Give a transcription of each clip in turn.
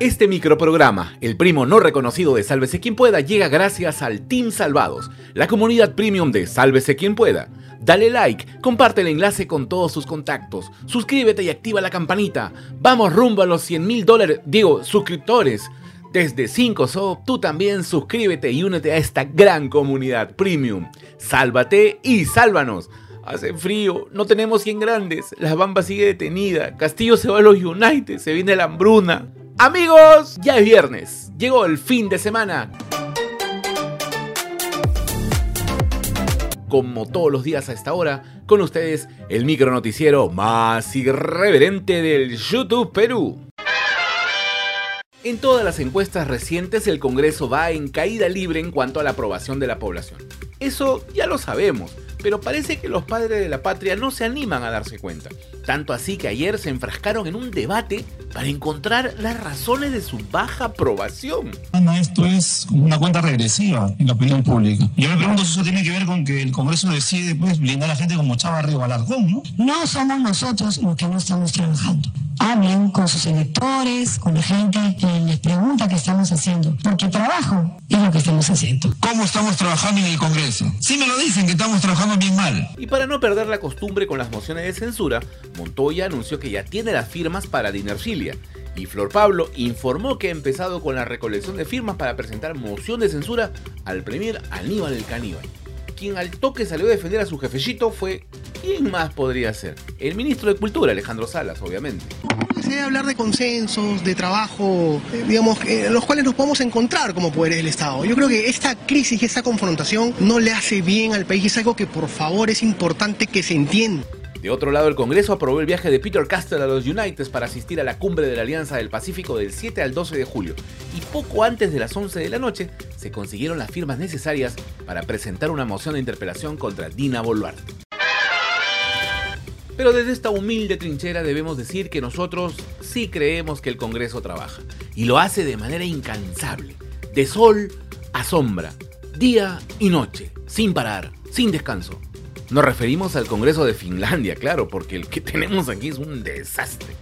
Este microprograma, el primo no reconocido de Sálvese quien pueda, llega gracias al Team Salvados, la comunidad premium de Sálvese quien pueda. Dale like, comparte el enlace con todos sus contactos, suscríbete y activa la campanita. Vamos rumbo a los 100 mil dólares, digo, suscriptores. Desde 5 SO, tú también suscríbete y únete a esta gran comunidad premium. Sálvate y sálvanos. Hace frío, no tenemos 100 grandes, la bamba sigue detenida, Castillo se va a los United, se viene la hambruna. Amigos, ya es viernes, llegó el fin de semana. Como todos los días a esta hora, con ustedes el micro noticiero más irreverente del YouTube Perú. En todas las encuestas recientes el Congreso va en caída libre en cuanto a la aprobación de la población. Eso ya lo sabemos, pero parece que los padres de la patria no se animan a darse cuenta. Tanto así que ayer se enfrascaron en un debate para encontrar las razones de su baja aprobación. Esto es una cuenta regresiva en la opinión pública. Yo me pregunto si eso tiene que ver con que el Congreso decide pues, blindar a la gente como Chava Río Alarcón, ¿no? No somos nosotros los que no estamos trabajando hablen con sus electores, con la gente que les pregunta qué estamos haciendo, porque trabajo es lo que estamos haciendo. ¿Cómo estamos trabajando en el Congreso? Sí me lo dicen que estamos trabajando bien mal. Y para no perder la costumbre con las mociones de censura, Montoya anunció que ya tiene las firmas para Dinerfilia. Y Flor Pablo informó que ha empezado con la recolección de firmas para presentar moción de censura al premier Aníbal el Caníbal. Quien al toque salió a defender a su jefecito fue ¿Quién más podría ser? El ministro de Cultura, Alejandro Salas, obviamente. Se debe hablar de consensos, de trabajo, eh, digamos, en los cuales nos podemos encontrar como poderes del Estado. Yo creo que esta crisis y esta confrontación no le hace bien al país, es algo que por favor es importante que se entienda. De otro lado, el Congreso aprobó el viaje de Peter Castell a los United para asistir a la cumbre de la Alianza del Pacífico del 7 al 12 de julio. Y poco antes de las 11 de la noche, se consiguieron las firmas necesarias para presentar una moción de interpelación contra Dina Boluarte. Pero desde esta humilde trinchera debemos decir que nosotros sí creemos que el Congreso trabaja. Y lo hace de manera incansable, de sol a sombra, día y noche, sin parar, sin descanso. Nos referimos al Congreso de Finlandia, claro, porque el que tenemos aquí es un desastre.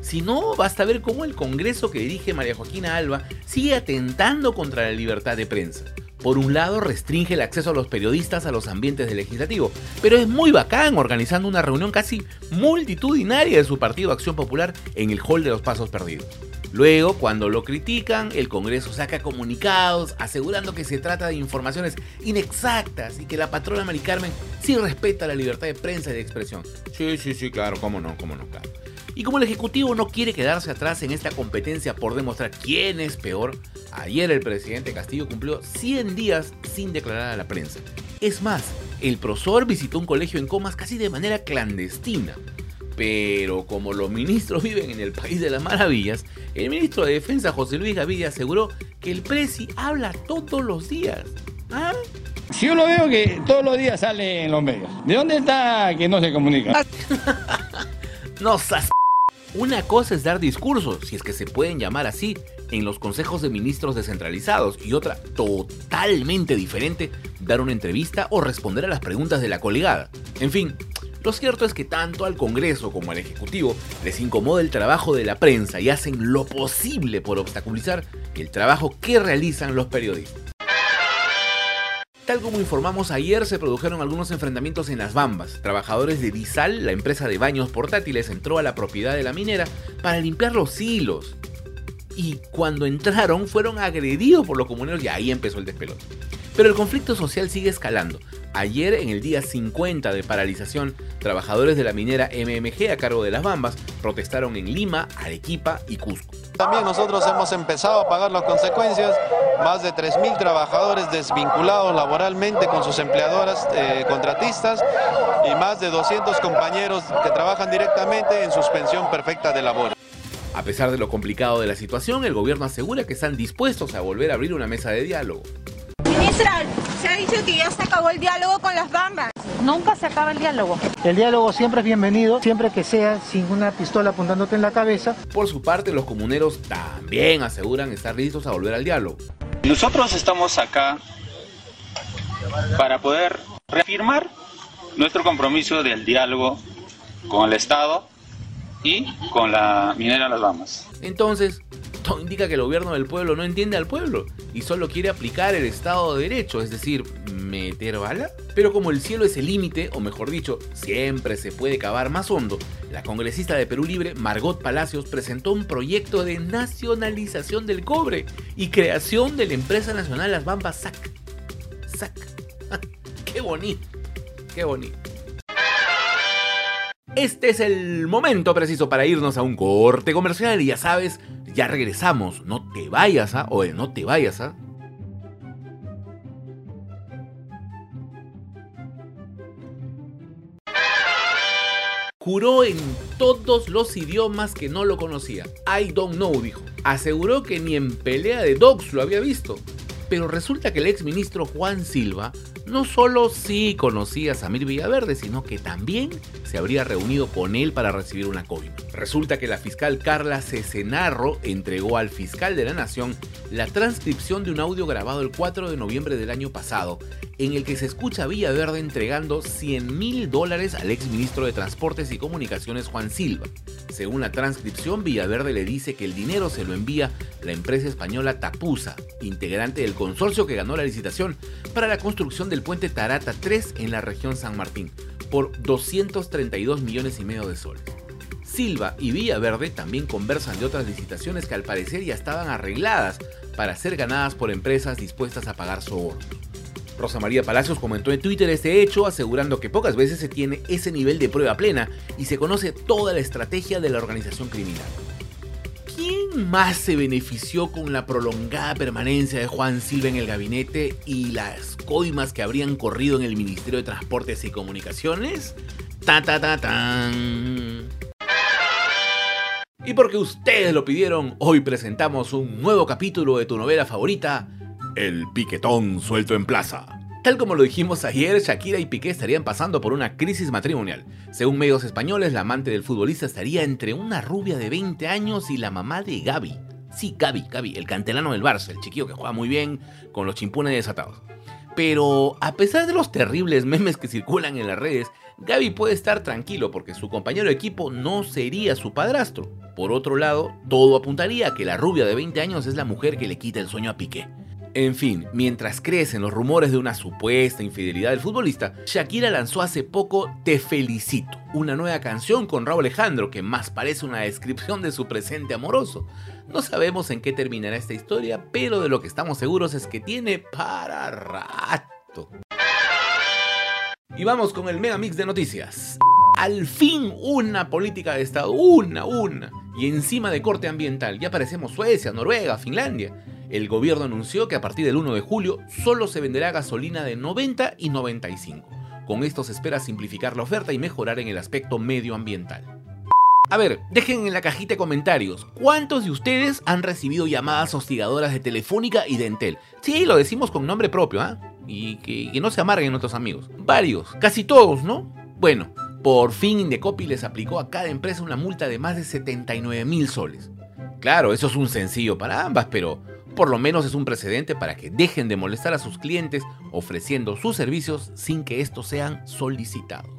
Si no, basta ver cómo el Congreso que dirige María Joaquina Alba sigue atentando contra la libertad de prensa. Por un lado, restringe el acceso a los periodistas a los ambientes del legislativo, pero es muy bacán organizando una reunión casi multitudinaria de su partido Acción Popular en el Hall de los Pasos Perdidos. Luego, cuando lo critican, el Congreso saca comunicados asegurando que se trata de informaciones inexactas y que la patrona Mari Carmen sí respeta la libertad de prensa y de expresión. Sí, sí, sí, claro, cómo no, cómo no, claro. Y como el Ejecutivo no quiere quedarse atrás en esta competencia por demostrar quién es peor, ayer el presidente Castillo cumplió 100 días sin declarar a la prensa. Es más, el profesor visitó un colegio en Comas casi de manera clandestina. Pero como los ministros viven en el país de las maravillas, el ministro de Defensa José Luis Gaviria aseguró que el presi habla todos los días. ¿Ah? Si yo lo veo que todos los días sale en los medios. ¿De dónde está que no se comunica? no sas una cosa es dar discursos, si es que se pueden llamar así, en los consejos de ministros descentralizados y otra totalmente diferente, dar una entrevista o responder a las preguntas de la colegada. En fin, lo cierto es que tanto al Congreso como al Ejecutivo les incomoda el trabajo de la prensa y hacen lo posible por obstaculizar el trabajo que realizan los periodistas. Tal como informamos ayer, se produjeron algunos enfrentamientos en las Bambas. Trabajadores de Disal, la empresa de baños portátiles, entró a la propiedad de la minera para limpiar los hilos. Y cuando entraron fueron agredidos por los comuneros y ahí empezó el despelote. Pero el conflicto social sigue escalando. Ayer, en el día 50 de paralización, trabajadores de la minera MMG a cargo de las Bambas protestaron en Lima, Arequipa y Cusco. También nosotros hemos empezado a pagar las consecuencias, más de 3.000 trabajadores desvinculados laboralmente con sus empleadoras eh, contratistas y más de 200 compañeros que trabajan directamente en suspensión perfecta de labor. A pesar de lo complicado de la situación, el gobierno asegura que están dispuestos a volver a abrir una mesa de diálogo. Ministra, se ha dicho que ya se acabó el diálogo con las bambas. Nunca se acaba el diálogo. El diálogo siempre es bienvenido, siempre que sea sin una pistola apuntándote en la cabeza. Por su parte, los comuneros también aseguran estar listos a volver al diálogo. Nosotros estamos acá para poder reafirmar nuestro compromiso del diálogo con el Estado y con la minera Las Bamas. Entonces, todo indica que el gobierno del pueblo no entiende al pueblo y solo quiere aplicar el Estado de Derecho, es decir, meter bala. Pero como el cielo es el límite, o mejor dicho, siempre se puede cavar más hondo, la congresista de Perú Libre, Margot Palacios, presentó un proyecto de nacionalización del cobre y creación de la empresa nacional Las Bambas SAC. SAC. ¡Qué bonito! ¡Qué bonito! Este es el momento preciso para irnos a un corte comercial y ya sabes, ya regresamos. No te vayas a, o no te vayas a. Juró en todos los idiomas que no lo conocía. I don't know, dijo. Aseguró que ni en pelea de dogs lo había visto. Pero resulta que el ex ministro Juan Silva no solo sí conocía a Samir Villaverde, sino que también se habría reunido con él para recibir una coima. Resulta que la fiscal Carla Cesenarro entregó al fiscal de la Nación la transcripción de un audio grabado el 4 de noviembre del año pasado, en el que se escucha a Villaverde entregando 100 mil dólares al ex ministro de Transportes y Comunicaciones Juan Silva. Según la transcripción, Villaverde le dice que el dinero se lo envía la empresa española Tapusa, integrante del consorcio que ganó la licitación para la construcción del puente Tarata 3 en la región San Martín, por 232 millones y medio de soles. Silva y Villaverde también conversan de otras licitaciones que al parecer ya estaban arregladas para ser ganadas por empresas dispuestas a pagar sobornos. Rosa María Palacios comentó en Twitter este hecho, asegurando que pocas veces se tiene ese nivel de prueba plena y se conoce toda la estrategia de la organización criminal. ¿Quién más se benefició con la prolongada permanencia de Juan Silva en el gabinete y las coimas que habrían corrido en el Ministerio de Transportes y Comunicaciones? Ta ta ta tan. Y porque ustedes lo pidieron, hoy presentamos un nuevo capítulo de tu novela favorita, El Piquetón suelto en plaza. Tal como lo dijimos ayer, Shakira y Piqué estarían pasando por una crisis matrimonial. Según medios españoles, la amante del futbolista estaría entre una rubia de 20 años y la mamá de Gaby. Sí, Gaby, Gaby, el cantelano del Barça, el chiquillo que juega muy bien con los chimpunes desatados. Pero a pesar de los terribles memes que circulan en las redes, Gaby puede estar tranquilo porque su compañero de equipo no sería su padrastro. Por otro lado, todo apuntaría a que la rubia de 20 años es la mujer que le quita el sueño a Piqué. En fin, mientras crecen los rumores de una supuesta infidelidad del futbolista, Shakira lanzó hace poco Te Felicito, una nueva canción con Raúl Alejandro que más parece una descripción de su presente amoroso. No sabemos en qué terminará esta historia, pero de lo que estamos seguros es que tiene para rato. Y vamos con el mega mix de noticias. Al fin una política de Estado, una, una. Y encima de corte ambiental, ya parecemos Suecia, Noruega, Finlandia el gobierno anunció que a partir del 1 de julio solo se venderá gasolina de 90 y 95. Con esto se espera simplificar la oferta y mejorar en el aspecto medioambiental. A ver, dejen en la cajita de comentarios, ¿cuántos de ustedes han recibido llamadas hostigadoras de Telefónica y de Entel? Sí, lo decimos con nombre propio, ¿ah? Y que, que, no se amarguen nuestros amigos. Varios, casi todos, ¿no? Bueno, por fin Indecopi les aplicó a cada empresa una multa de más de 79 mil soles. Claro, eso es un sencillo para ambas, pero por lo menos es un precedente para que dejen de molestar a sus clientes ofreciendo sus servicios sin que estos sean solicitados.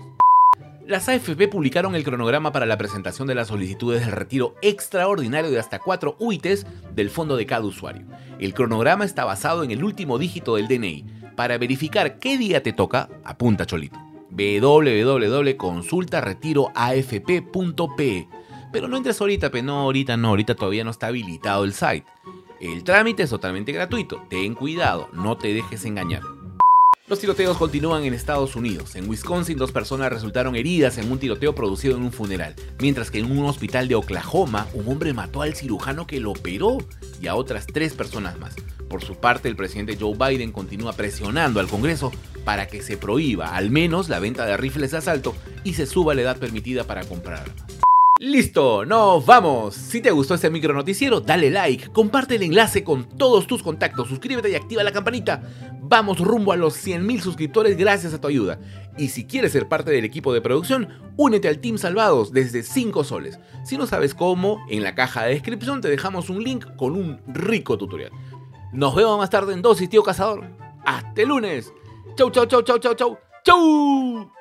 Las AFP publicaron el cronograma para la presentación de las solicitudes del retiro extraordinario de hasta 4 UITs del fondo de cada usuario. El cronograma está basado en el último dígito del DNI. Para verificar qué día te toca, apunta Cholito. www.consultaretiroafp.pe Pero no entres ahorita, pero no, ahorita no, ahorita todavía no está habilitado el site. El trámite es totalmente gratuito. Ten cuidado, no te dejes engañar. Los tiroteos continúan en Estados Unidos. En Wisconsin, dos personas resultaron heridas en un tiroteo producido en un funeral, mientras que en un hospital de Oklahoma, un hombre mató al cirujano que lo operó y a otras tres personas más. Por su parte, el presidente Joe Biden continúa presionando al Congreso para que se prohíba al menos la venta de rifles de asalto y se suba la edad permitida para comprar. Listo, nos vamos. Si te gustó este micro noticiero, dale like, comparte el enlace con todos tus contactos, suscríbete y activa la campanita. Vamos rumbo a los 100.000 suscriptores gracias a tu ayuda. Y si quieres ser parte del equipo de producción, únete al Team Salvados desde 5 soles. Si no sabes cómo, en la caja de descripción te dejamos un link con un rico tutorial. Nos vemos más tarde en Dosis, tío cazador. Hasta el lunes. Chau, chau, chau, chau, chau, chau. Chau.